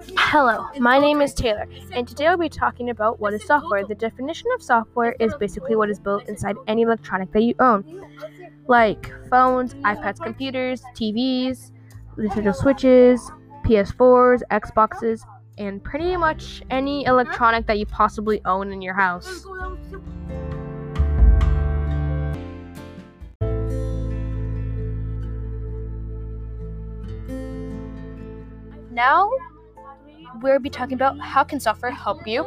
Hello, my name is Taylor, and today I'll be talking about what is software. The definition of software is basically what is built inside any electronic that you own, like phones, iPads, computers, TVs, Nintendo Switches, PS4s, Xboxes, and pretty much any electronic that you possibly own in your house. Now we'll be talking about how can software help you.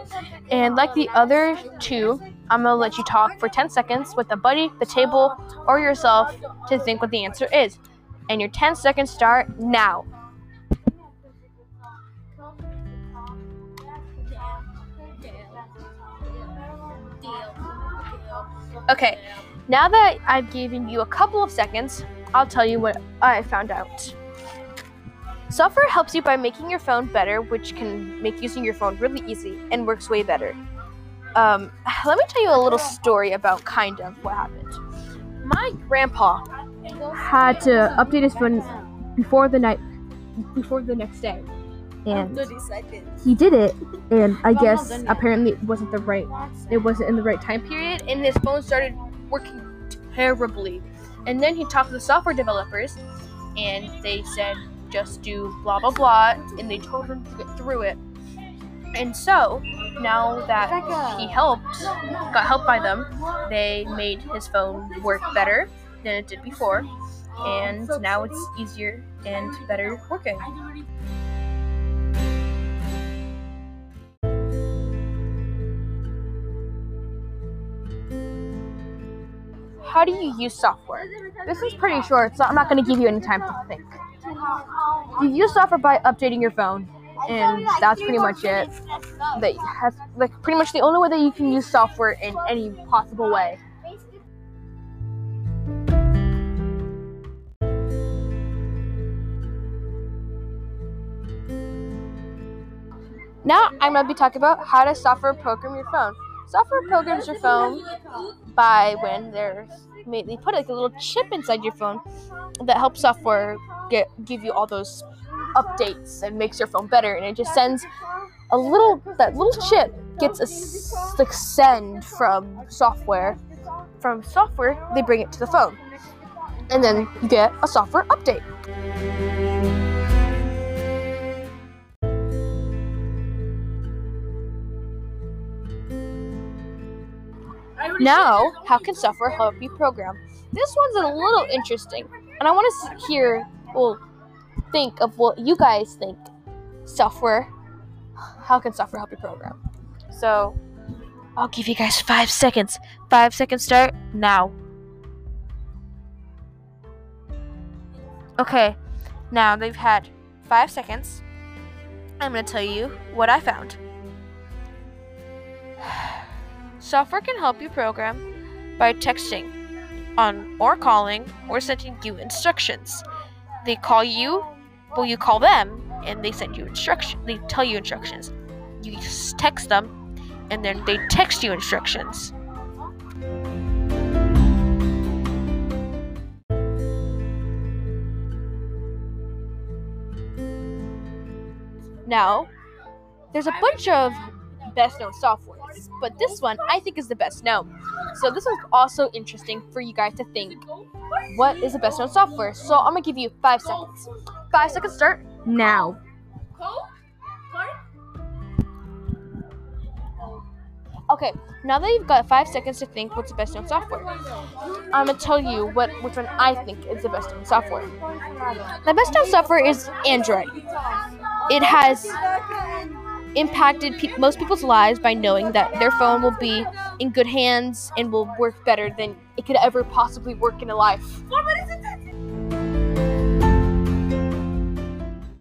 And like the other two, I'm gonna let you talk for 10 seconds with a buddy, the table, or yourself to think what the answer is. And your 10 seconds start now. Okay, now that I've given you a couple of seconds, I'll tell you what I found out. Software helps you by making your phone better, which can make using your phone really easy and works way better. Um, let me tell you a little story about kind of what happened. My grandpa had to update his phone before the night before the next day. And he did it, and I guess apparently it wasn't the right it wasn't in the right time period, and his phone started working terribly. And then he talked to the software developers, and they said just do blah blah blah, and they told him to get through it. And so now that he helped, got helped by them, they made his phone work better than it did before, and now it's easier and better working. How do you use software? This is pretty short, so I'm not going to give you any time to think. You use software by updating your phone, and that's pretty much it. That has like pretty much the only way that you can use software in any possible way. Now I'm going to be talking about how to software program your phone. Software programs your phone by when they put like a little chip inside your phone that helps software get give you all those updates and makes your phone better and it just sends a little that little chip gets a like send from software. From software they bring it to the phone and then you get a software update Now, how can software help you program? This one's a little interesting, and I want to hear, well, think of what you guys think. Software, how can software help you program? So, I'll give you guys five seconds. Five seconds start now. Okay, now they've had five seconds. I'm going to tell you what I found. Software can help you program by texting on or calling or sending you instructions. They call you, well you call them and they send you instructions. They tell you instructions. You text them and then they text you instructions. Now, there's a bunch of best known softwares, but this one I think is the best known. So this one's also interesting for you guys to think. What is the best known software? So I'm gonna give you five seconds. Five seconds start now. Okay, now that you've got five seconds to think what's the best known software, I'm gonna tell you what which one I think is the best known software. The best known software is Android. It has impacted pe- most people's lives by knowing that their phone will be in good hands and will work better than it could ever possibly work in a life.